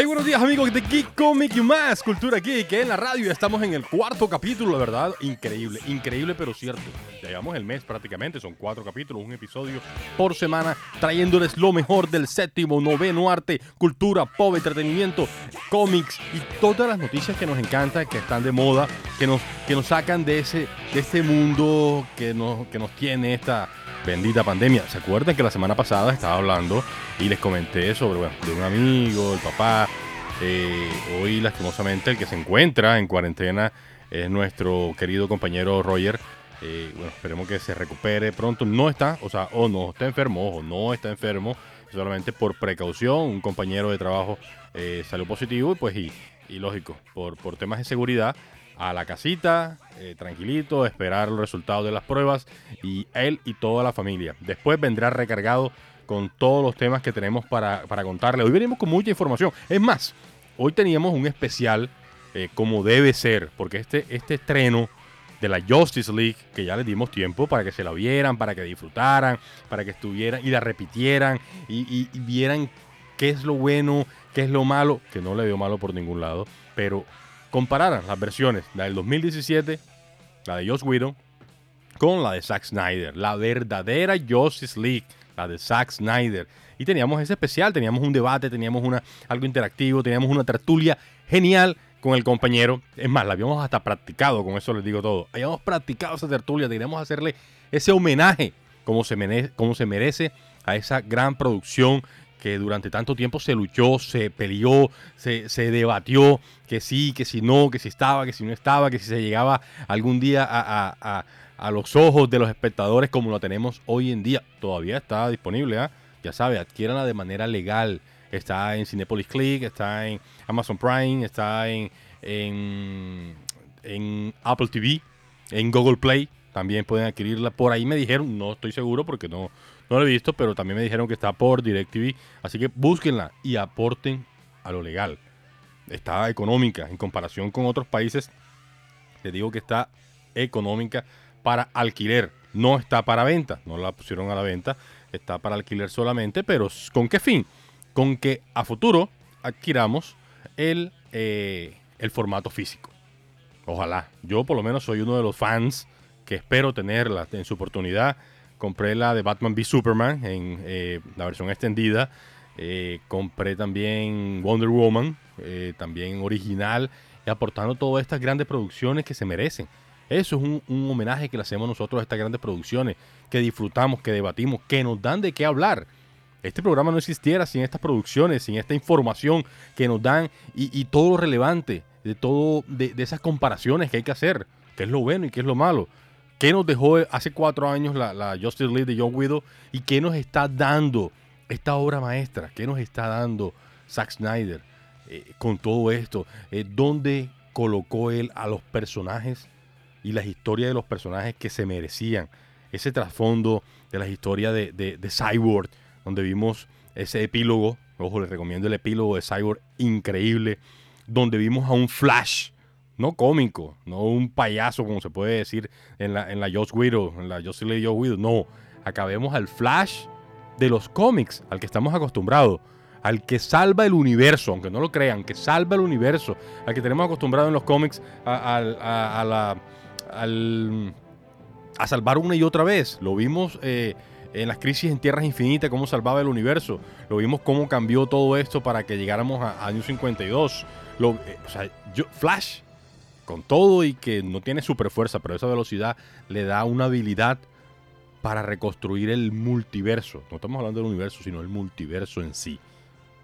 Hey, buenos días amigos de Geek Comic y más, Cultura Geek, en la radio estamos en el cuarto capítulo, la verdad, increíble, increíble pero cierto. Ya llevamos el mes prácticamente, son cuatro capítulos, un episodio por semana, trayéndoles lo mejor del séptimo, noveno arte, cultura, pop, entretenimiento, cómics y todas las noticias que nos encantan, que están de moda, que nos, que nos sacan de ese, de este mundo que nos, que nos tiene esta bendita pandemia. ¿Se acuerdan que la semana pasada estaba hablando y les comenté sobre bueno, de un amigo, el papá? Eh, hoy, lastimosamente, el que se encuentra en cuarentena es nuestro querido compañero Roger. Eh, bueno, esperemos que se recupere pronto. No está, o sea, o no está enfermo, o no está enfermo, solamente por precaución. Un compañero de trabajo eh, salió positivo y pues, y, y lógico, por, por temas de seguridad, a la casita, eh, tranquilito, esperar los resultados de las pruebas y él y toda la familia. Después vendrá recargado con todos los temas que tenemos para, para contarle. Hoy venimos con mucha información. Es más, hoy teníamos un especial eh, como debe ser, porque este, este estreno de la Justice League, que ya les dimos tiempo para que se la vieran, para que disfrutaran, para que estuvieran y la repitieran y, vieran qué es lo bueno, qué es lo malo, que no le veo malo por ningún lado, pero compararan las versiones, la del 2017, la de Joss Whedon, con la de Zack Snyder, la verdadera Justice League, la de Zack Snyder. Y teníamos ese especial, teníamos un debate, teníamos una, algo interactivo, teníamos una tertulia genial con el compañero. Es más, la habíamos hasta practicado, con eso les digo todo. Habíamos practicado esa tertulia, teníamos hacerle ese homenaje se, como se merece a esa gran producción que durante tanto tiempo se luchó, se peleó, se, se, debatió, que sí, que si no, que si estaba, que si no estaba, que si se llegaba algún día a, a, a, los ojos de los espectadores como lo tenemos hoy en día. Todavía está disponible, ¿eh? ya sabe, adquiéranla de manera legal. Está en Cinepolis Click, está en Amazon Prime, está en, en, en Apple TV, en Google Play. También pueden adquirirla. Por ahí me dijeron, no estoy seguro porque no, no lo he visto, pero también me dijeron que está por DirecTV. Así que búsquenla y aporten a lo legal. Está económica en comparación con otros países. Les digo que está económica para alquiler. No está para venta. No la pusieron a la venta. Está para alquiler solamente. Pero ¿con qué fin? Con que a futuro adquiramos el, eh, el formato físico. Ojalá. Yo por lo menos soy uno de los fans que espero tenerla en su oportunidad compré la de Batman v Superman en eh, la versión extendida. Eh, compré también Wonder Woman, eh, también original, y aportando todas estas grandes producciones que se merecen. Eso es un, un, homenaje que le hacemos nosotros a estas grandes producciones, que disfrutamos, que debatimos, que nos dan de qué hablar. Este programa no existiera sin estas producciones, sin esta información que nos dan y, y todo lo relevante de todo de, de esas comparaciones que hay que hacer, qué es lo bueno y qué es lo malo. ¿Qué nos dejó hace cuatro años la, Justice League de John Widow? ¿Y qué nos está dando esta obra maestra? ¿Qué nos está dando Zack Snyder eh, con todo esto? Eh, ¿Dónde colocó él a los personajes y las historias de los personajes que se merecían? Ese trasfondo de las historias de, de Cyborg, donde vimos ese epílogo. Ojo, les recomiendo el epílogo de Cyborg, increíble. Donde vimos a un Flash no cómico, no un payaso, como se puede decir en la, en la Joss Widow, en la Joss Joe Widow. No, acabemos al Flash de los cómics, al que estamos acostumbrados, al que salva el universo, aunque no lo crean, que salva el universo, al que tenemos acostumbrado en los cómics a, a, a, a la, al, a salvar una y otra vez. Lo vimos eh, en las crisis en Tierras Infinitas, cómo salvaba el universo. Lo vimos cómo cambió todo esto para que llegáramos a, año 52. Lo, eh, o sea, yo, Flash con todo y que no tiene super fuerza, pero esa velocidad le da una habilidad para reconstruir el multiverso. No estamos hablando del universo, sino el multiverso en sí.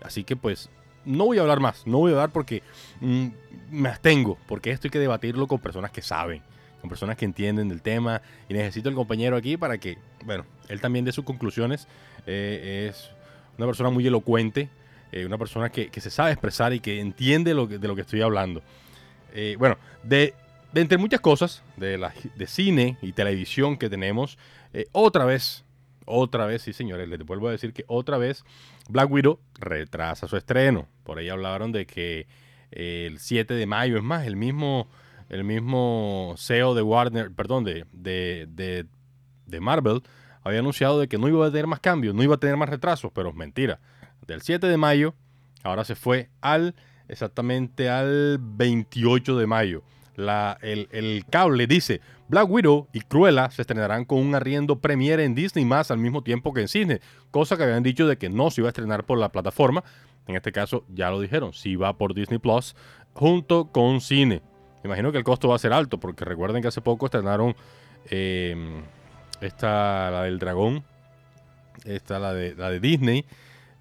Así que pues no voy a hablar más, no voy a hablar porque mmm, me abstengo, porque esto hay que debatirlo con personas que saben, con personas que entienden del tema y necesito el compañero aquí para que, bueno, él también dé sus conclusiones. Eh, es una persona muy elocuente, eh, una persona que, se sabe expresar y que entiende lo de lo que estoy hablando. Eh, bueno, de, entre muchas cosas de, la, de cine y televisión que tenemos, eh, otra vez, otra vez, sí señores, les vuelvo a decir que otra vez Black Widow retrasa su estreno. Por ahí hablaron de que eh, el 7 de mayo, es más, el mismo, el mismo CEO de Warner, perdón, de, de, de, de Marvel, había anunciado de que no iba a tener más cambios, no iba a tener más retrasos, pero mentira. Del 7 de mayo ahora se fue al exactamente al 28 de mayo. El, cable dice, Black Widow y Cruella se estrenarán con un arriendo premiere en Disney más al mismo tiempo que en cine, cosa que habían dicho de que no se iba a estrenar por la plataforma. En este caso ya lo dijeron, si va por Disney Plus junto con cine. Imagino que el costo va a ser alto, porque recuerden que hace poco estrenaron eh, esta, la del dragón, esta, la de, la de Disney.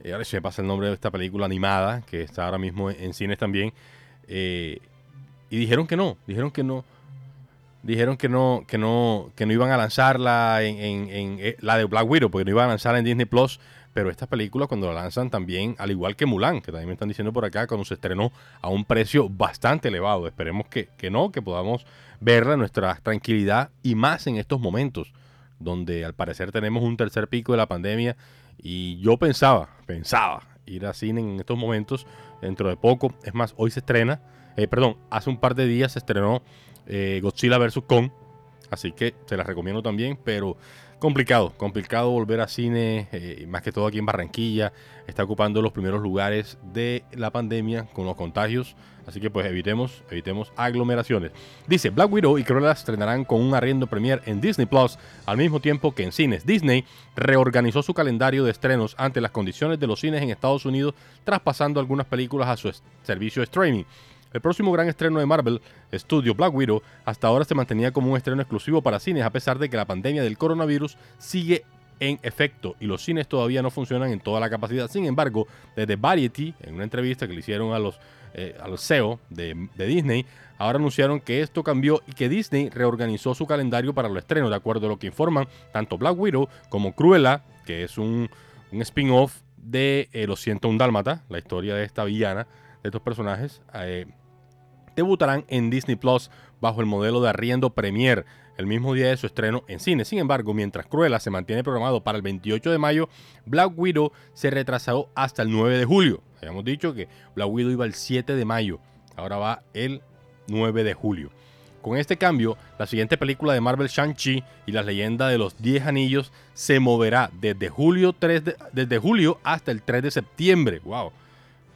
Eh, ahora se me pasa el nombre de esta película animada, que está ahora mismo en, cines también. Eh, y dijeron que no, dijeron que no. Dijeron que no, que no, que no iban a lanzarla en, en, en la de Black Widow, porque no iban a lanzarla en Disney Plus pero estas películas cuando la lanzan también, al igual que Mulan, que también me están diciendo por acá, cuando se estrenó a un precio bastante elevado. Esperemos que, que no, que podamos verla en nuestra tranquilidad y más en estos momentos, donde al parecer tenemos un tercer pico de la pandemia y yo pensaba, pensaba ir a cine en estos momentos dentro de poco. Es más, hoy se estrena, eh, perdón, hace un par de días se estrenó eh, Godzilla vs. Kong, así que se la recomiendo también, pero complicado, complicado volver a cine, eh, más que todo aquí en Barranquilla, está ocupando los primeros lugares de la pandemia con los contagios, así que pues evitemos, evitemos aglomeraciones. Dice, Black Widow y Cruella estrenarán con un arriendo premier en Disney Plus al mismo tiempo que en cines. Disney reorganizó su calendario de estrenos ante las condiciones de los cines en Estados Unidos, traspasando algunas películas a su servicio de streaming. El próximo gran estreno de Marvel Studio Black Widow hasta ahora se mantenía como un estreno exclusivo para cines a pesar de que la pandemia del coronavirus sigue en efecto y los cines todavía no funcionan en toda la capacidad. Sin embargo, desde Variety, en una entrevista que le hicieron a los, eh, a los CEO de, Disney, ahora anunciaron que esto cambió y que Disney reorganizó su calendario para los estrenos, de acuerdo a lo que informan tanto Black Widow como Cruella, que es un, spin-off de eh, Los 101 Dálmata, la historia de esta villana, de estos personajes. Eh, debutarán en Disney Plus bajo el modelo de arriendo Premier el mismo día de su estreno en cine. Sin embargo, mientras Cruella se mantiene programado para el 28 de mayo, Black Widow se retrasó hasta el 9 de julio. Habíamos dicho que Black Widow iba el 7 de mayo, ahora va el 9 de julio. Con este cambio, la siguiente película de Marvel Shang-Chi y la leyenda de los 10 anillos se moverá desde julio, 3 desde julio hasta el 3 de septiembre. ¡Wow!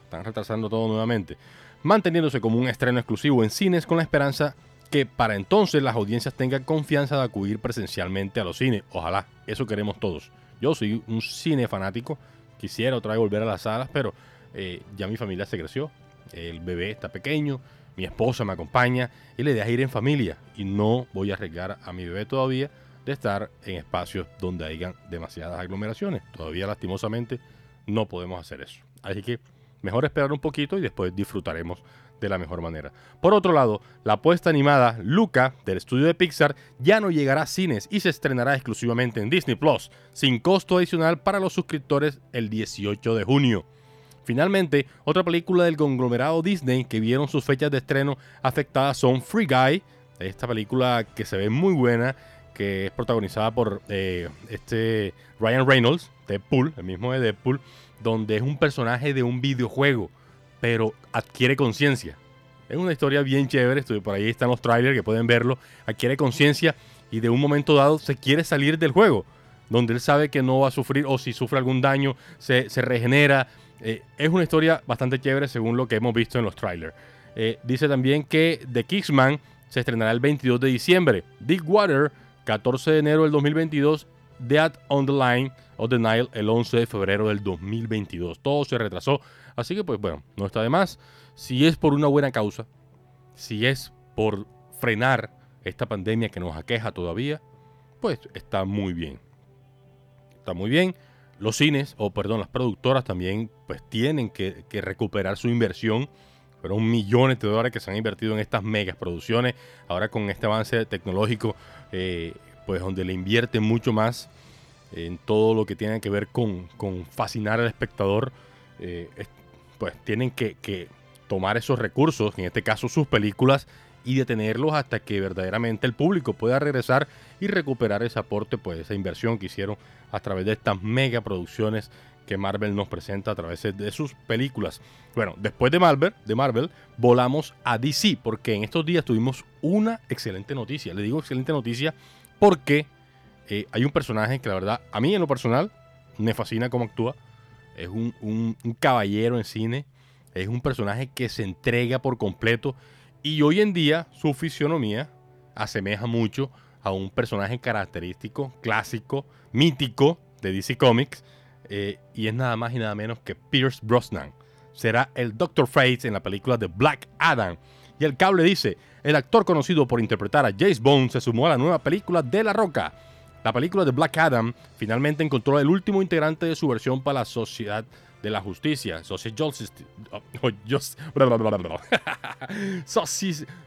Están retrasando todo nuevamente manteniéndose como un estreno exclusivo en cines con la esperanza que para entonces las audiencias tengan confianza de acudir presencialmente a los cines. Ojalá, eso queremos todos. Yo soy un cine fanático, quisiera otra vez volver a las salas, pero eh, ya mi familia se creció, el bebé está pequeño, mi esposa me acompaña y la idea es ir en familia y no voy a arriesgar a mi bebé todavía de estar en espacios donde hayan demasiadas aglomeraciones. Todavía lastimosamente no podemos hacer eso. Así que Mejor esperar un poquito y después disfrutaremos de la mejor manera. Por otro lado, la apuesta animada Luca del estudio de Pixar ya no llegará a cines y se estrenará exclusivamente en Disney Plus, sin costo adicional para los suscriptores el 18 de junio. Finalmente, otra película del conglomerado Disney que vieron sus fechas de estreno afectadas son Free Guy, esta película que se ve muy buena, que es protagonizada por eh, este Ryan Reynolds, Deadpool, el mismo de Deadpool, donde es un personaje de un videojuego, pero adquiere conciencia. Es una historia bien chévere, por ahí están los trailers que pueden verlo, adquiere conciencia y de un momento dado se quiere salir del juego, donde él sabe que no va a sufrir o si sufre algún daño se, regenera. Eh, es una historia bastante chévere según lo que hemos visto en los trailers. Eh, dice también que The Kingsman se estrenará el 22 de diciembre. Dick Water, 14 de enero del 2022. Dead on the Line of the Nile el 11 de febrero del 2022. Todo se retrasó, así que pues bueno, no está de más. Si es por una buena causa, si es por frenar esta pandemia que nos aqueja todavía, pues está muy bien. Está muy bien. Los cines, o perdón, las productoras también pues tienen que, recuperar su inversión. Fueron millones de dólares que se han invertido en estas megas producciones. Ahora con este avance tecnológico, eh, pues donde le invierte mucho más en todo lo que tiene que ver con, fascinar al espectador, eh, pues tienen que, tomar esos recursos, en este caso sus películas, y detenerlos hasta que verdaderamente el público pueda regresar y recuperar ese aporte, pues esa inversión que hicieron a través de estas mega producciones que Marvel nos presenta a través de sus películas. Bueno, después de Marvel, de Marvel, volamos a DC, porque en estos días tuvimos una excelente noticia. Le digo excelente noticia porque eh, hay un personaje que la verdad, a mí en lo personal, me fascina cómo actúa. Es un, caballero en cine. Es un personaje que se entrega por completo y hoy en día su fisionomía asemeja mucho a un personaje característico, clásico, mítico de DC Comics eh, y es nada más y nada menos que Pierce Brosnan. Será el Dr. Fate en la película de Black Adam. Y el cable dice, el actor conocido por interpretar a Jace Bond se sumó a la nueva película de La Roca. La película de Black Adam finalmente encontró el último integrante de su versión para la Sociedad de la Justicia,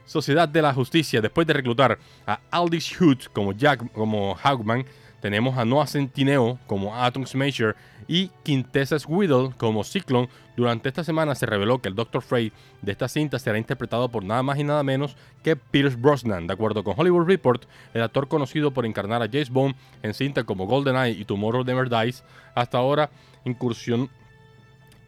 Sociedad de la Justicia, después de reclutar a Aldis Hood como Jack, como Hawkman, tenemos a Noah Centineo como Atom Smasher y Quintessas Whittle como Cyclone. Durante esta semana se reveló que el Dr. Frey de esta cinta será interpretado por nada más y nada menos que Pierce Brosnan. De acuerdo con Hollywood Report, el actor conocido por encarnar a James Bond en cinta como GoldenEye y Tomorrow Never Dies, hasta ahora incursión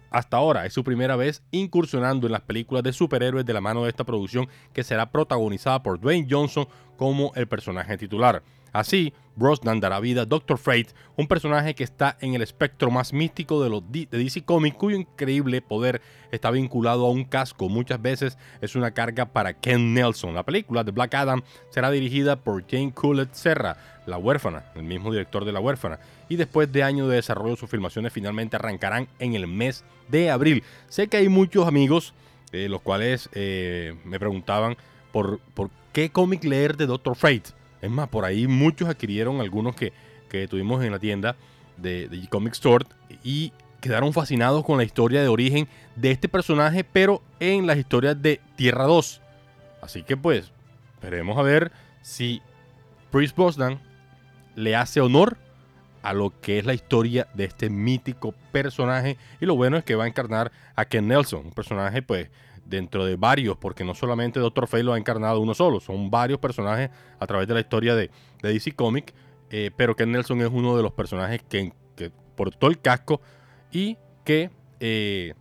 hasta ahora es su primera vez incursionando en las películas de superhéroes de la mano de esta producción que será protagonizada por Dwayne Johnson como el personaje titular. Así, Brosnan dará vida a Doctor Fate, un personaje que está en el espectro más místico de, los DC Comics, cuyo increíble poder está vinculado a un casco. Muchas veces es una carga para Ken Nelson. La película de Black Adam será dirigida por Jane Coolett Serra, la huérfana, el mismo director de La huérfana. Y después de años de desarrollo, sus filmaciones finalmente arrancarán en el mes de abril. Sé que hay muchos amigos, eh, los cuales eh, me preguntaban por, por qué cómic leer de Doctor Fate. Es más, por ahí muchos adquirieron algunos que, tuvimos en la tienda de, de Comic Store y quedaron fascinados con la historia de origen de este personaje, pero en las historias de Tierra 2. Así que pues, esperemos a ver si Priest Bosnan le hace honor a lo que es la historia de este mítico personaje. Y lo bueno es que va a encarnar a Ken Nelson, un personaje pues dentro de varios, porque no solamente Doctor Fate lo ha encarnado uno solo, son varios personajes a través de la historia de, DC Comics, eh, pero que Nelson es uno de los personajes que, portó el casco y que eh,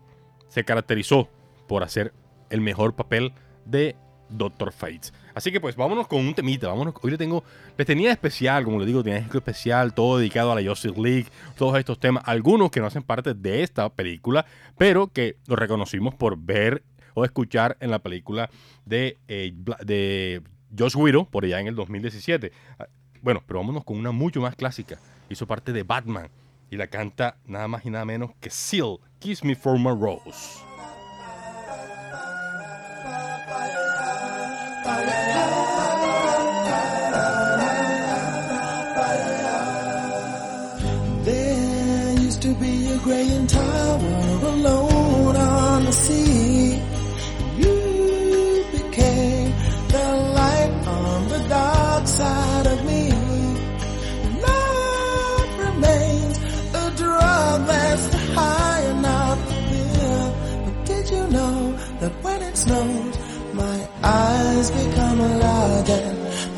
se caracterizó por hacer el mejor papel de Doctor Fate. Así que pues vámonos con un temita, vámonos, hoy le tengo, les tenía especial, como le digo, tenía especial, todo dedicado a la Justice League, todos estos temas, algunos que no hacen parte de esta película, pero que lo reconocimos por ver o escuchar en la película de, eh, de Josh Whedon por allá en el 2017. Ah, bueno, pero vámonos con una mucho más clásica. Hizo parte de Batman y la canta nada más y nada menos que Seal, Kiss Me for My Rose.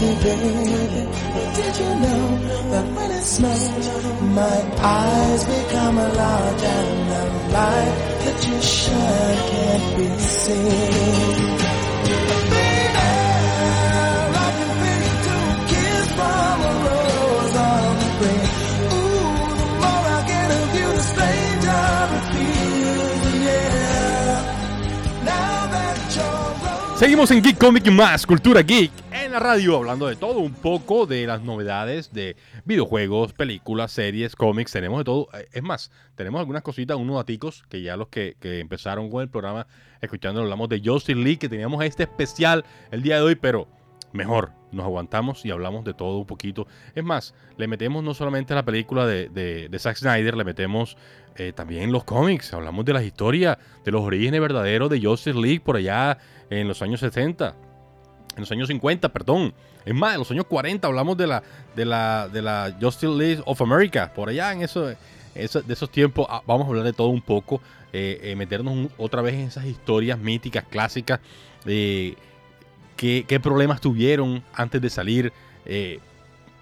Healthy, baby? Did you know that when my eyes become large and the light that you shine can't be seen? You, Seguimos en Geek Comic más, Cultura Geek, la radio, hablando de todo un poco, de las novedades de videojuegos, películas, series, cómics, tenemos de todo. Eh, Es más, tenemos algunas cositas, unos daticos, que ya los que, empezaron con el programa, escuchando, hablamos de Justice League, que teníamos este especial el día de hoy, pero mejor, nos aguantamos y hablamos de todo un poquito. Es más, le metemos no solamente la película de, Zack Snyder, le metemos eh, también los cómics, hablamos de las historias, de los orígenes verdaderos de Justice League por allá en los años 60, en los años 50, perdón. Es más, en los años 40 hablamos de la, de la, de la Justice League of America, por allá en eso, eso- de esos tiempos. ah, Vamos a hablar de todo un poco, eh, eh, meternos otra vez en esas historias míticas, clásicas. qué, problemas tuvieron antes de salir. eh,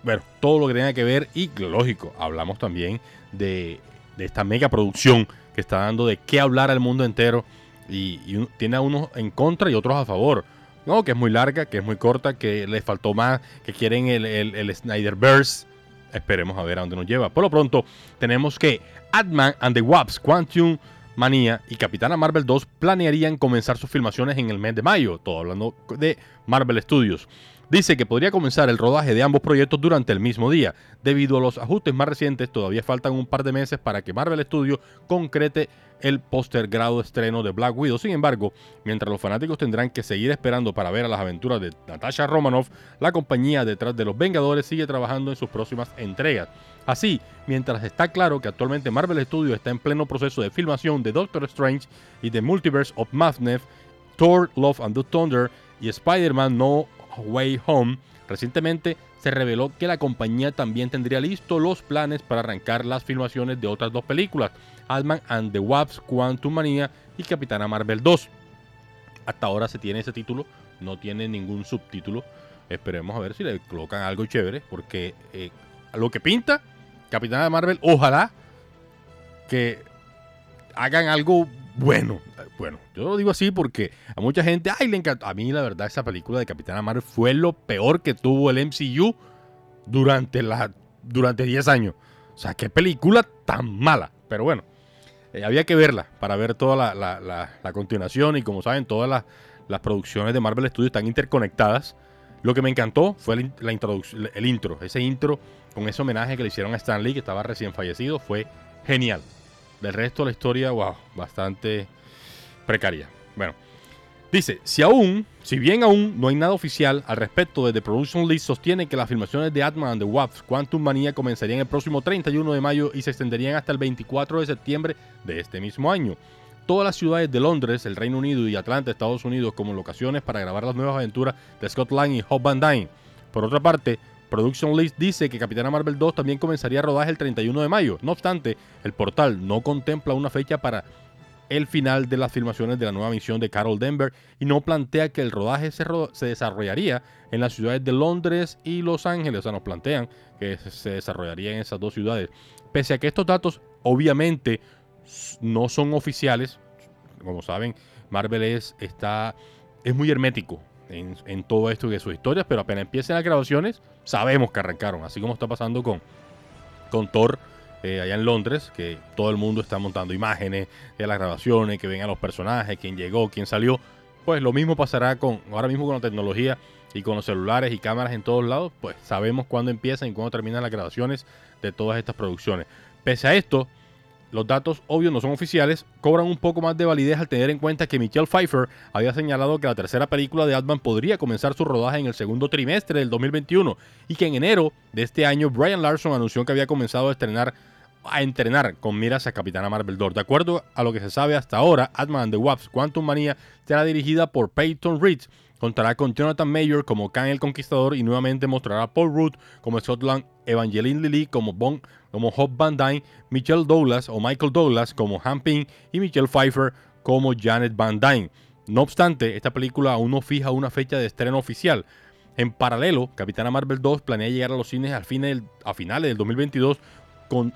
bueno, todo lo que tenga que ver. Y lógico, hablamos también de, de esta mega producción que está dando de qué hablar al mundo entero. Y, tiene a unos en contra y otros a favor. No, que es muy larga, que es muy corta, que les faltó más, que quieren el, el, el Snyderverse. Esperemos a ver a dónde nos lleva. Por lo pronto, tenemos que Ant-Man and the Wasp, Quantum Manía y Capitana Marvel 2 planearían comenzar sus filmaciones en el mes de mayo. Todo hablando de Marvel Studios. Dice que podría comenzar el rodaje de ambos proyectos durante el mismo día. Debido a los ajustes más recientes, todavía faltan un par de meses para que Marvel Studios concrete el postergrado estreno de Black Widow. Sin embargo, mientras los fanáticos tendrán que seguir esperando para ver a las aventuras de Natasha Romanoff, la compañía detrás de los Vengadores sigue trabajando en sus próximas entregas. Así, mientras está claro que actualmente Marvel Studios está en pleno proceso de filmación de Doctor Strange y de Multiverse of Madness, Thor, Love and the Thunder y Spider-Man No Way Home, recientemente se reveló que la compañía también tendría listos los planes para arrancar las filmaciones de otras dos películas, Ant-Man and the Wasp, Quantum Mania y Capitana Marvel 2. Hasta ahora se tiene ese título, no tiene ningún subtítulo. Esperemos a ver si le colocan algo chévere, porque eh, lo que pinta, Capitana Marvel, ojalá que hagan algo bueno. Bueno, yo lo digo así porque a mucha gente, ay, le encantó. A mí, la verdad, esa película de Capitana Marvel fue lo peor que tuvo el MCU durante, la, durante 10 años. O sea, qué película tan mala. Pero bueno, eh, había que verla para ver toda la, la- la- continuación. Y como saben, todas las, las producciones de Marvel Studios están interconectadas. Lo que me encantó fue el, la el intro. Ese intro con ese homenaje que le hicieron a Stan Lee, que estaba recién fallecido, fue genial. Del resto la historia, wow, bastante precaria. Bueno, dice, si aún, si bien aún no hay nada oficial al respecto de The Production List, sostiene que las filmaciones de Atman and the Wasp Quantum Manía comenzarían el próximo 31 de mayo y se extenderían hasta el 24 de septiembre de este mismo año. Todas las ciudades de Londres, el Reino Unido y Atlanta, Estados Unidos, como locaciones para grabar las nuevas aventuras de Scott Lang y Hope Van Dyne. Por otra parte, Production List dice que Capitana Marvel 2 también comenzaría rodaje el 31 de mayo. No obstante, el portal no contempla una fecha para el final de las filmaciones de la nueva misión de Carol Denver y no plantea que el rodaje se, se desarrollaría en las ciudades de Londres y Los Ángeles. O sea, nos plantean que se- desarrollaría en esas dos ciudades. Pese a que estos datos obviamente no son oficiales, como saben, Marvel es, está, es muy hermético en, en todo esto de sus historias, pero apenas empiecen las grabaciones, sabemos que arrancaron, así como está pasando con, con Thor eh, allá en Londres, que todo el mundo está montando imágenes de las grabaciones, que ven a los personajes, quién llegó, quién salió. Pues lo mismo pasará con ahora mismo con la tecnología y con los celulares y cámaras en todos lados, pues sabemos cuándo empiezan y cuándo terminan las grabaciones de todas estas producciones. Pese a esto, los datos obvios no son oficiales, cobran un poco más de validez al tener en cuenta que Michelle Pfeiffer había señalado que la tercera película de Batman podría comenzar su rodaje en el segundo trimestre del 2021 y que en enero de este año Brian Larson anunció que había comenzado a estrenar a entrenar con miras a Capitana Marvel 2. De acuerdo a lo que se sabe hasta ahora, Ant-Man and the Wasp Quantum Manía será dirigida por Peyton Reed. Contará con Jonathan Mayer como Kang el Conquistador y nuevamente mostrará a Paul Rudd como Scotland, Evangeline Lilly como Bon, como Hope Van Dyne, Michelle Douglas o Michael Douglas como Han Ping y Michelle Pfeiffer como Janet Van Dyne. No obstante, esta película aún no fija una fecha de estreno oficial. En paralelo, Capitana Marvel 2 planea llegar a los cines al fin del- a finales del 2022 con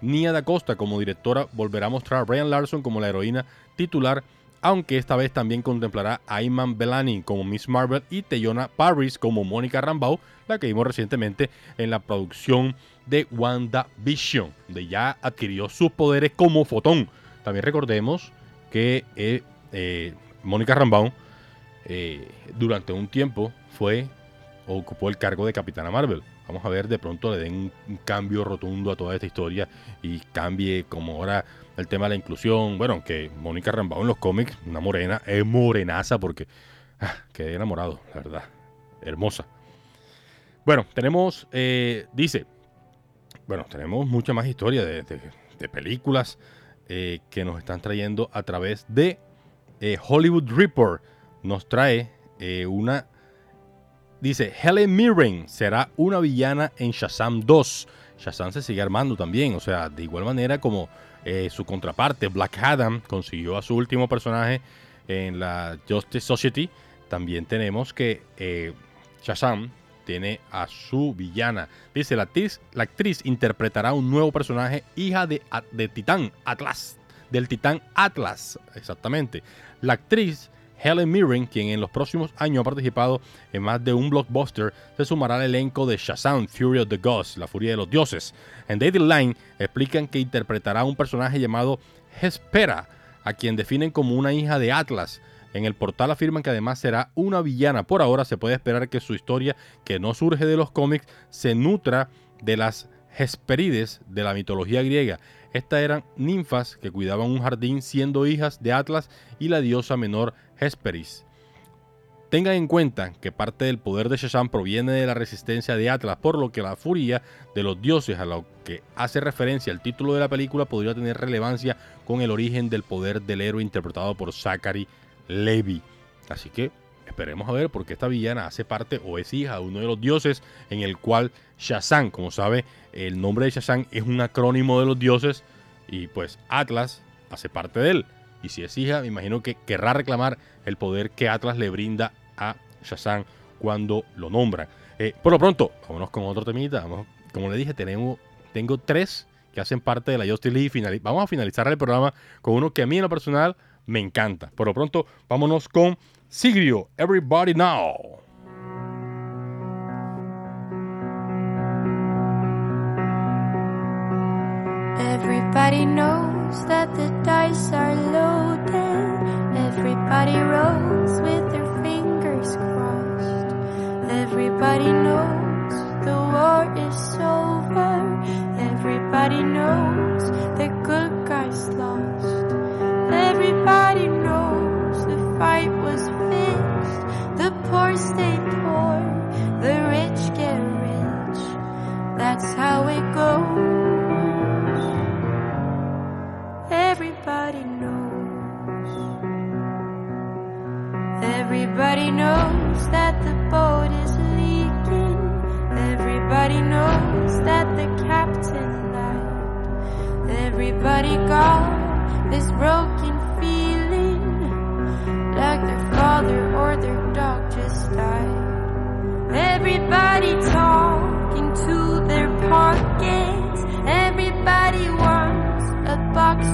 Nia Da Costa como directora. Volverá a mostrar a Brian Larson como la heroína titular, aunque esta vez también contemplará a Iman Belani como Miss Marvel y Teyona Parris como Mónica Rambeau, la que vimos recientemente en la producción de WandaVision, donde ya adquirió sus poderes como fotón. También recordemos que eh, eh, Mónica Rambeau eh, durante un tiempo fue ocupó el cargo de Capitana Marvel. Vamos a ver, de pronto le den un, cambio rotundo a toda esta historia y cambie como ahora el tema de la inclusión. Bueno, que Mónica Rambeau en los cómics, una morena, es morenaza porque ah, quedé enamorado, la verdad. Hermosa. Bueno, tenemos, dice, bueno, tenemos mucha más historia de, películas eh, que nos están trayendo a través de eh, Hollywood Report. Nos trae eh, una Dice, Helen Mirren será una villana en Shazam 2. Shazam se sigue armando también, o sea, de igual manera como su contraparte, Black Adam, consiguió a su último personaje en la Justice Society, también tenemos que Shazam tiene a su villana. Dice, la actriz, la actriz interpretará un nuevo personaje, hija de, de Titán Atlas, del Titán Atlas, exactamente. La actriz Helen Mirren, quien en los próximos años ha participado en más de un blockbuster, se sumará al elenco de Shazam, Fury of the Gods, la furia de los dioses. En Dated Line explican que interpretará a un personaje llamado Hespera, a quien definen como una hija de Atlas. En el portal afirman que además será una villana. Por ahora se puede esperar que su historia, que no surge de los cómics, se nutra de las Hesperides de la mitología griega. Estas eran ninfas que cuidaban un jardín siendo hijas de Atlas y la diosa menor Hesperis. Tengan en cuenta que parte del poder de Shazam proviene de la resistencia de Atlas, por lo que la furia de los dioses a lo que hace referencia el título de la película podría tener relevancia con el origen del poder del héroe interpretado por Zachary Levi. Así que esperemos a ver porque esta villana hace parte o es hija de uno de los dioses en el cual Shazam, como sabe, el nombre de Shazam es un acrónimo de los dioses y pues Atlas hace parte de él. Y si es hija, me imagino que querrá reclamar el poder que Atlas le brinda a Shazam cuando lo nombra. Eh, por lo pronto, vámonos con otro temita. Vamos, como le dije, tenemos, tengo tres que hacen parte de la Justice League. Vamos a finalizar el programa con uno que a mí en lo personal me encanta. Por lo pronto, vámonos con Sigrio, Everybody Now. Everybody knows that the dice are loaded. Everybody rolls with their fingers crossed. Everybody knows the war is over. Everybody knows the good guys lost. Everybody knows the fight was fixed. The poor stay poor, the rich get rich. That's how it goes.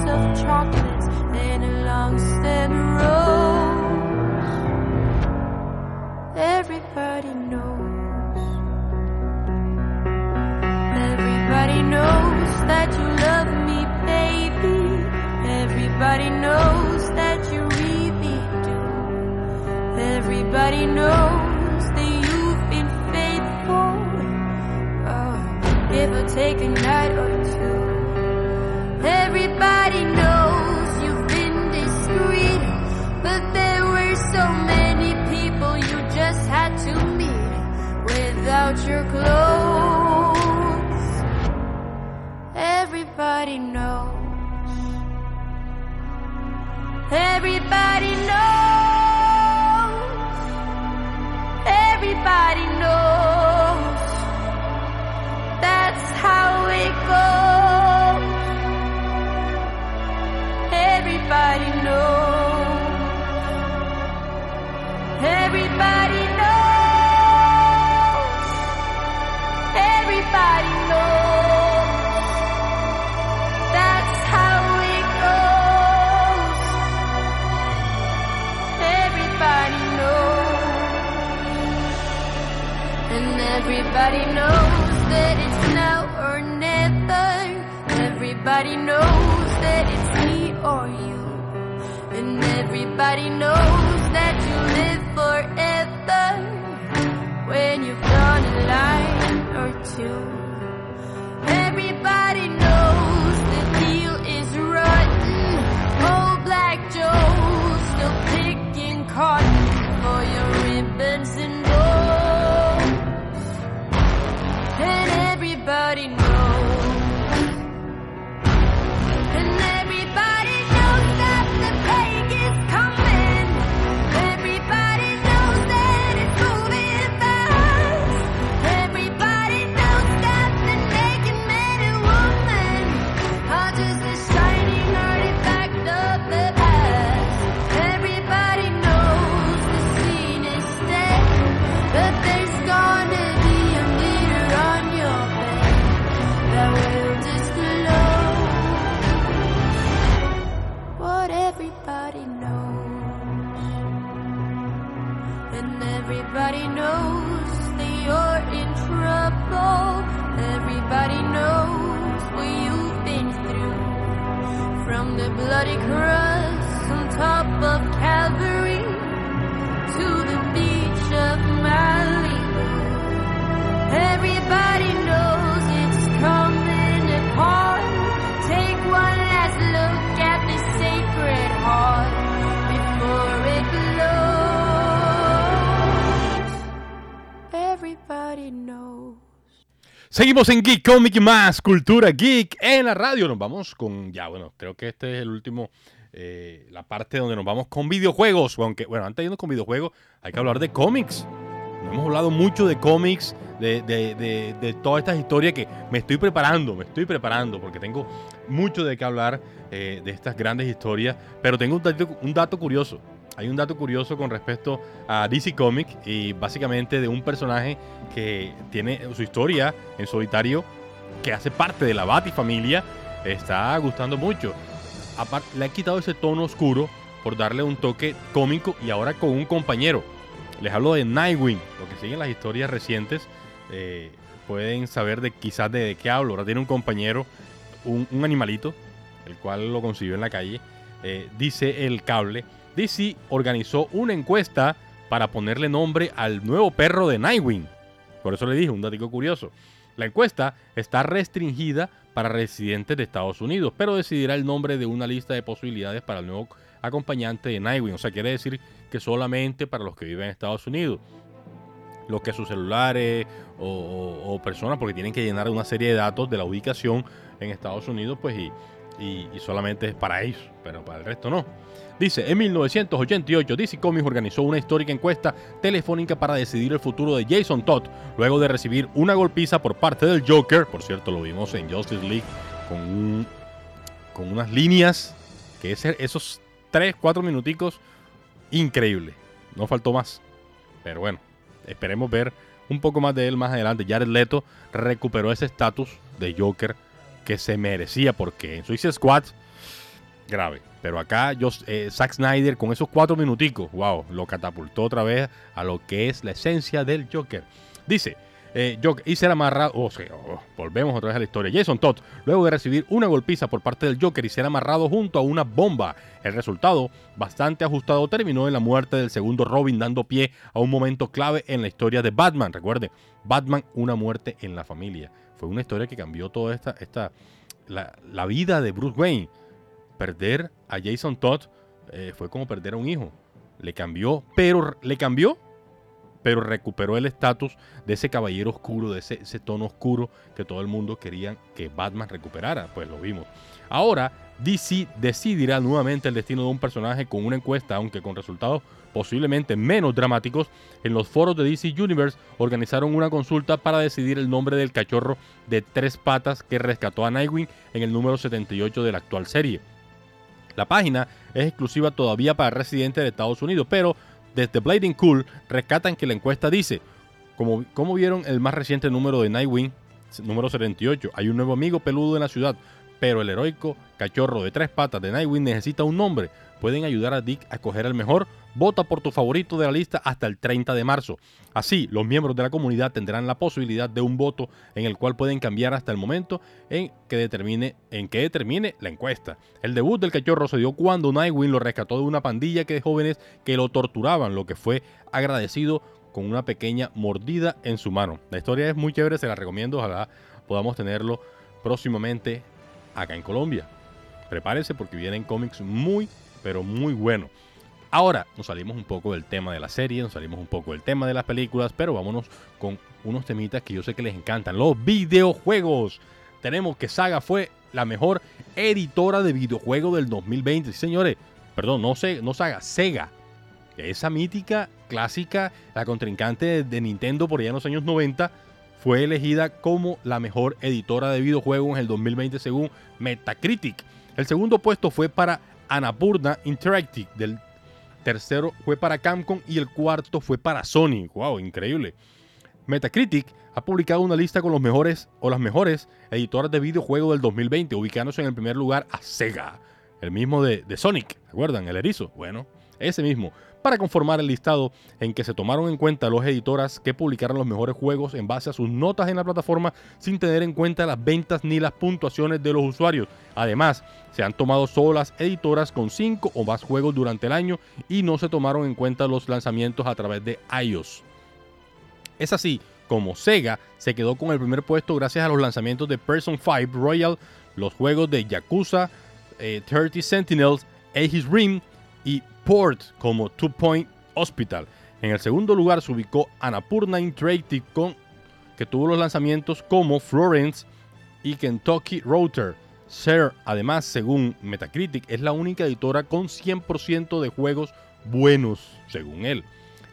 Of chocolates and a long stem rose. Everybody knows. Everybody knows that you love me, baby. Everybody knows that you really do. Everybody knows that you've been faithful. Oh, give or take a night without your clothes. Seguimos en Geek Comic más, Cultura Geek en la radio. Nos vamos con, ya bueno, creo que este es el último, eh, la parte donde nos vamos con videojuegos. Aunque, bueno, antes de irnos con videojuegos, hay que hablar de cómics. Hemos hablado mucho de cómics, de, de, de, de todas estas historias que me estoy preparando, me estoy preparando, porque tengo mucho de qué hablar eh, de estas grandes historias. Pero tengo un dato, un dato curioso. Hay un dato curioso con respecto a DC Comics y básicamente de un personaje que tiene su historia en solitario, que hace parte de la Batifamilia, está gustando mucho. Apar- le han quitado ese tono oscuro por darle un toque cómico y ahora con un compañero. Les hablo de Nightwing. Los que siguen las historias recientes eh, pueden saber de quizás de, de qué hablo. Ahora tiene un compañero, un, un animalito, el cual lo consiguió en la calle. Eh, dice el cable. DC organizó una encuesta para ponerle nombre al nuevo perro de Nightwing. Por eso le dije un dato curioso. La encuesta está restringida para residentes de Estados Unidos, pero decidirá el nombre de una lista de posibilidades para el nuevo acompañante de Nightwing. O sea, quiere decir que solamente para los que viven en Estados Unidos. Los que sus celulares o, personas, porque tienen que llenar una serie de datos de la ubicación en Estados Unidos, pues y, y- y solamente es para ellos, pero para el resto no. Dice, en 1988 DC Comics organizó una histórica encuesta telefónica para decidir el futuro de Jason Todd, luego de recibir una golpiza por parte del Joker, por cierto lo vimos en Justice League con, un- con unas líneas, que ese- esos 3, 4 minuticos, increíble, no faltó más, pero bueno, esperemos ver un poco más de él más adelante. Jared Leto recuperó ese estatus de Joker que se merecía porque en Suicide Squad grave. Pero acá yo, eh, Zack Snyder con esos cuatro minuticos, wow, lo catapultó otra vez a lo que es la esencia del Joker. Dice, eh, Joker, y ser amarrado, oh, sí, oh, volvemos otra vez a la historia. Jason Todd, luego de recibir una golpiza por parte del Joker y ser amarrado junto a una bomba. El resultado, bastante ajustado, terminó en la muerte del segundo Robin, dando pie a un momento clave en la historia de Batman. Recuerde, Batman, una muerte en la familia. Fue una historia que cambió toda esta, esta la, la vida de Bruce Wayne perder a Jason Todd eh, fue como perder a un hijo. Le cambió, pero le cambió pero recuperó el estatus de ese caballero oscuro, de ese, ese tono oscuro que todo el mundo quería que Batman recuperara. Pues lo vimos. Ahora, DC decidirá nuevamente el destino de un personaje con una encuesta, aunque con resultados posiblemente menos dramáticos. En los foros de DC Universe organizaron una consulta para decidir el nombre del cachorro de tres patas que rescató a Nightwing en el número 78 de la actual serie. La página es exclusiva todavía para residentes de Estados Unidos, pero desde Blading Cool rescatan que la encuesta dice, como, como vieron el más reciente número de Nightwing, número 78, hay un nuevo amigo peludo en la ciudad, pero el heroico cachorro de tres patas de Nightwing necesita un nombre. Pueden ayudar a Dick a escoger el mejor. Vota por tu favorito de la lista hasta el 30 de marzo. Así, los miembros de la comunidad tendrán la posibilidad de un voto en el cual pueden cambiar hasta el momento en que determine, en que determine la encuesta. El debut del cachorro se dio cuando Nightwing lo rescató de una pandilla de jóvenes que lo torturaban, lo que fue agradecido con una pequeña mordida en su mano. La historia es muy chévere, se la recomiendo, ojalá podamos tenerlo próximamente acá en Colombia. Prepárese porque vienen cómics muy, pero muy buenos. Ahora nos salimos un poco del tema de la serie, nos salimos un poco del tema de las películas, pero vámonos con unos temitas que yo sé que les encantan, los videojuegos. Tenemos que Saga fue la mejor editora de videojuegos del 2020. Sí, señores, perdón, no, se, no Saga, Sega. Esa mítica, clásica, la contrincante de Nintendo por allá en los años 90, fue elegida como la mejor editora de videojuegos en el 2020 según Metacritic. El segundo puesto fue para Annapurna Interactive, del tercero fue para Capcom y el cuarto fue para Sony. ¡Wow! Increíble. Metacritic ha publicado una lista con los mejores o las mejores editoras de videojuegos del 2020, ubicándose en el primer lugar a Sega, el mismo de, de Sonic, ¿recuerdan? El erizo. Bueno, ese mismo, para conformar el listado en que se tomaron en cuenta los editoras que publicaron los mejores juegos en base a sus notas en la plataforma sin tener en cuenta las ventas ni las puntuaciones de los usuarios. Además, se han tomado solo las editoras con 5 o más juegos durante el año y no se tomaron en cuenta los lanzamientos a través de iOS. Es así como Sega se quedó con el primer puesto gracias a los lanzamientos de Person 5 Royal, los juegos de Yakuza, eh, 30 Sentinels, Aegis Rim Port como Two Point Hospital. En el segundo lugar se ubicó Annapurna Interactive con que tuvo los lanzamientos como Florence y Kentucky Router. Ser, además, según Metacritic, es la única editora con 100% de juegos buenos, según él.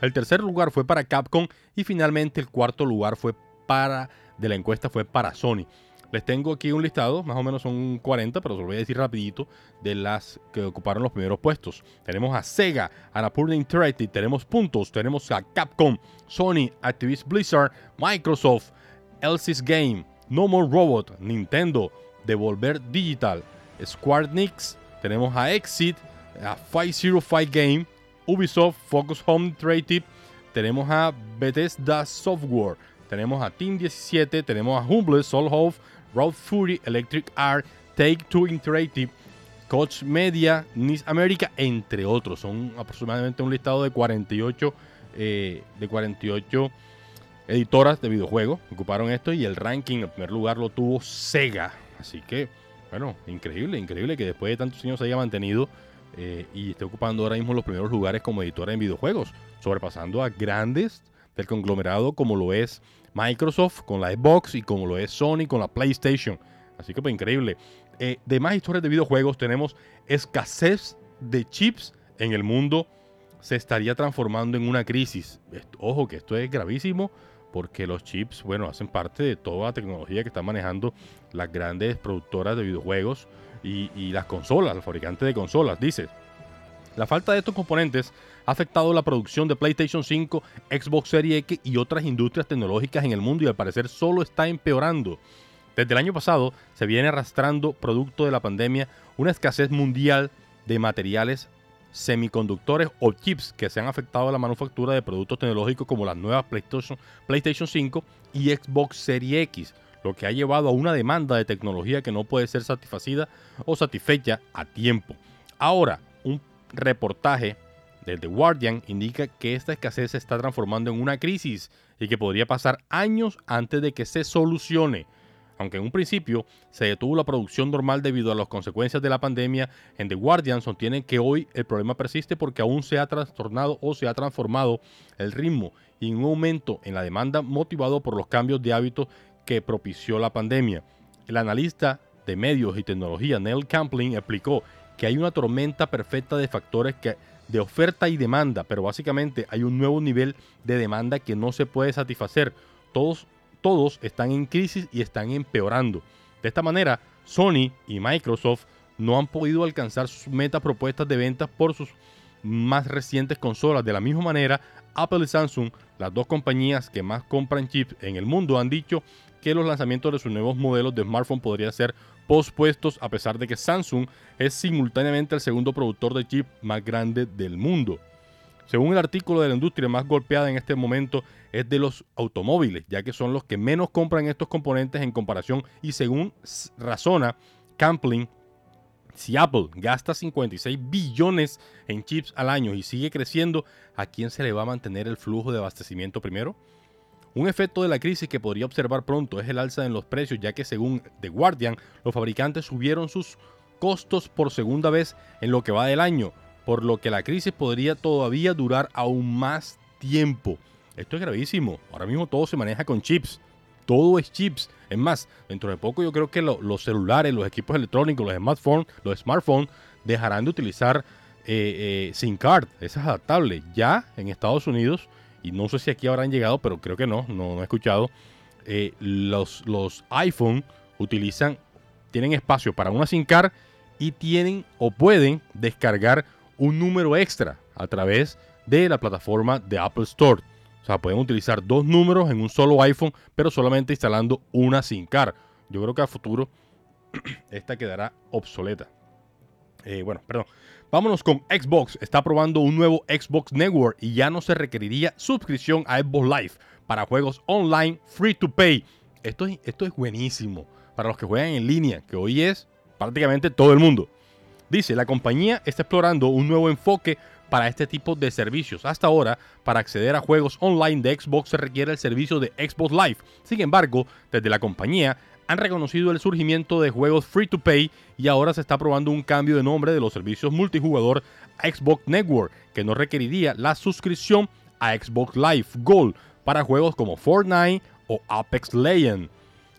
El tercer lugar fue para Capcom y finalmente el cuarto lugar fue para de la encuesta fue para Sony. Les tengo aquí un listado, más o menos son 40, pero se lo voy a decir rapidito, de las que ocuparon los primeros puestos. Tenemos a Sega, Annapurna Interactive, tenemos puntos, tenemos a Capcom, Sony, Activision Blizzard, Microsoft, Elsys Game, No More Robot, Nintendo, Devolver Digital, Square Enix, tenemos a Exit, a 505 Game, Ubisoft, Focus Home Interactive, tenemos a Bethesda Software, tenemos a Team 17, tenemos a Humble, Soul Hope, Road Fury, Electric Art, Take Two Interactive, Coach Media, Nice America, entre otros. Son aproximadamente un listado de 48, eh, de 48 editoras de videojuegos ocuparon esto y el ranking en primer lugar lo tuvo Sega. Así que, bueno, increíble, increíble que después de tantos años se haya mantenido eh, y esté ocupando ahora mismo los primeros lugares como editora en videojuegos, sobrepasando a grandes del conglomerado como lo es Microsoft con la Xbox y como lo es Sony con la PlayStation. Así que pues increíble. Eh, de más historias de videojuegos tenemos escasez de chips en el mundo se estaría transformando en una crisis. Esto- ojo que esto es gravísimo porque los chips, bueno, hacen parte de toda la tecnología que están manejando las grandes productoras de videojuegos y, y las consolas, los fabricantes de consolas. Dice, la falta de estos componentes ha afectado la producción de PlayStation 5, Xbox Series X y otras industrias tecnológicas en el mundo y al parecer solo está empeorando. Desde el año pasado se viene arrastrando, producto de la pandemia, una escasez mundial de materiales semiconductores o chips que se han afectado a la manufactura de productos tecnológicos como las nuevas PlayStation, PlayStation 5 y Xbox Series X, lo que ha llevado a una demanda de tecnología que no puede ser satisfacida o satisfecha a tiempo. Ahora, un reportaje de The Guardian indica que esta escasez se está transformando en una crisis y que podría pasar años antes de que se solucione. Aunque en un principio se detuvo la producción normal debido a las consecuencias de la pandemia, en The Guardian sostienen que hoy el problema persiste porque aún se ha trastornado o se ha transformado el ritmo y un aumento en la demanda motivado por los cambios de hábitos que propició la pandemia. El analista de medios y tecnología Neil Campling explicó que hay una tormenta perfecta de factores que, de oferta y demanda, pero básicamente hay un nuevo nivel de demanda que no se puede satisfacer. Todos, todos están en crisis y están empeorando. De esta manera, Sony y Microsoft no han podido alcanzar sus metas propuestas de ventas por sus más recientes consolas. De la misma manera, Apple y Samsung, las dos compañías que más compran chips en el mundo, han dicho que los lanzamientos de sus nuevos modelos de smartphone podrían ser pospuestos a pesar de que Samsung es simultáneamente el segundo productor de chips más grande del mundo. Según el artículo de la industria más golpeada en este momento es de los automóviles, ya que son los que menos compran estos componentes en comparación y según razona Campling, si Apple gasta 56 billones en chips al año y sigue creciendo, ¿a quién se le va a mantener el flujo de abastecimiento primero? Un efecto de la crisis que podría observar pronto es el alza en los precios, ya que según The Guardian, los fabricantes subieron sus costos por segunda vez en lo que va del año, por lo que la crisis podría todavía durar aún más tiempo. Esto es gravísimo. Ahora mismo todo se maneja con chips. Todo es chips. Es más, dentro de poco yo creo que lo- los celulares, los equipos electrónicos, los smartphones, los smartphones dejarán de utilizar eh, eh, SIM card. Ese es adaptable. Ya en Estados Unidos, y no sé si aquí habrán llegado, pero creo que no, no, he escuchado, eh, los, los iPhone utilizan, tienen espacio para una SIM card y tienen o pueden descargar un número extra a través de la plataforma de Apple Store. O sea, pueden utilizar dos números en un solo iPhone, pero solamente instalando una SIM card. Yo creo que a futuro esta quedará obsoleta. Eh, bueno, perdón. Vámonos con Xbox. Está probando un nuevo Xbox Network y ya no se requeriría suscripción a Xbox Live para juegos online free to pay. Esto es, esto es buenísimo para los que juegan en línea, que hoy es prácticamente todo el mundo. Dice, la compañía está explorando un nuevo enfoque para este tipo de servicios. Hasta ahora, para acceder a juegos online de Xbox se requiere el servicio de Xbox Live. Sin embargo, desde la compañía han reconocido el surgimiento de juegos free to pay y ahora se está probando un cambio de nombre de los servicios multijugador Xbox Network, que no requeriría la suscripción a Xbox Live Gold para juegos como Fortnite o Apex Legends.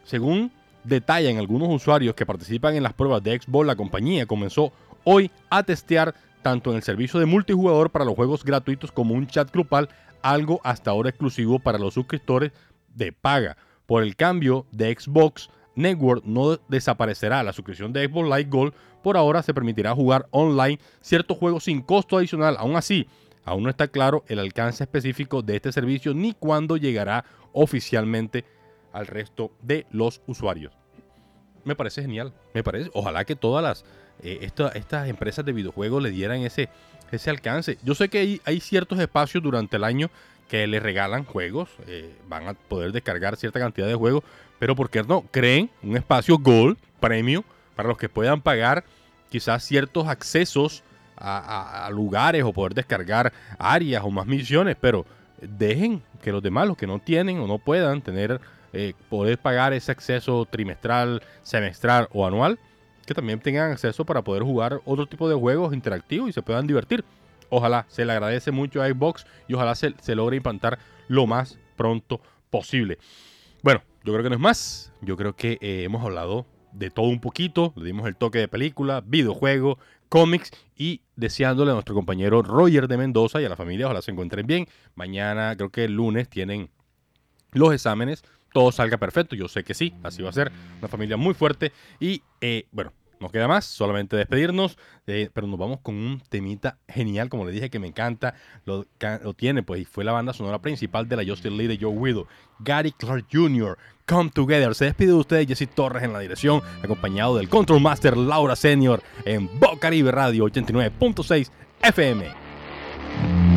Según detallan algunos usuarios que participan en las pruebas de Xbox, la compañía comenzó hoy a testear tanto en el servicio de multijugador para los juegos gratuitos como un chat grupal, algo hasta ahora exclusivo para los suscriptores de paga. Por el cambio de Xbox Network no desaparecerá la suscripción de Xbox Live Gold, por ahora se permitirá jugar online ciertos juegos sin costo adicional. Aún así, aún no está claro el alcance específico de este servicio ni cuándo llegará oficialmente al resto de los usuarios. Me parece genial, me parece. Ojalá que todas las eh, esta- estas empresas de videojuegos le dieran ese, ese alcance. Yo sé que hay, hay ciertos espacios durante el año que le regalan juegos, eh, van a poder descargar cierta cantidad de juegos, pero ¿por qué no? Creen un espacio Gold, premio, para los que puedan pagar quizás ciertos accesos a lugares o poder descargar áreas o más misiones, pero dejen que los demás, los que no tienen o no puedan tener, eh, poder pagar ese acceso trimestral, semestral o anual, que también tengan acceso para poder jugar otro tipo de juegos interactivos y se puedan divertir. Ojalá se le agradece mucho a Xbox y ojalá se, se logre implantar lo más pronto posible. Bueno, yo creo que no es más. Yo creo que eh, hemos hablado de todo un poquito. Le dimos el toque de película, videojuego, cómics y deseándole a nuestro compañero Roger de Mendoza y a la familia, ojalá se encuentren bien. Mañana, creo que el lunes, tienen los exámenes. Todo salga perfecto. Yo sé que sí, así va a ser. Una familia muy fuerte. Y eh, bueno, nos queda más, solamente despedirnos, eh, pero nos vamos con un temita genial, como le dije, que me encanta, lo, lo tiene, pues, y fue la banda sonora principal de la Justin Lee de Joe Widow, Gary Clark Jr., Come Together. Se despide de ustedes Jesse Torres en la dirección, acompañado del Control Master Laura Senior en Bocaribe Radio 89.6 FM.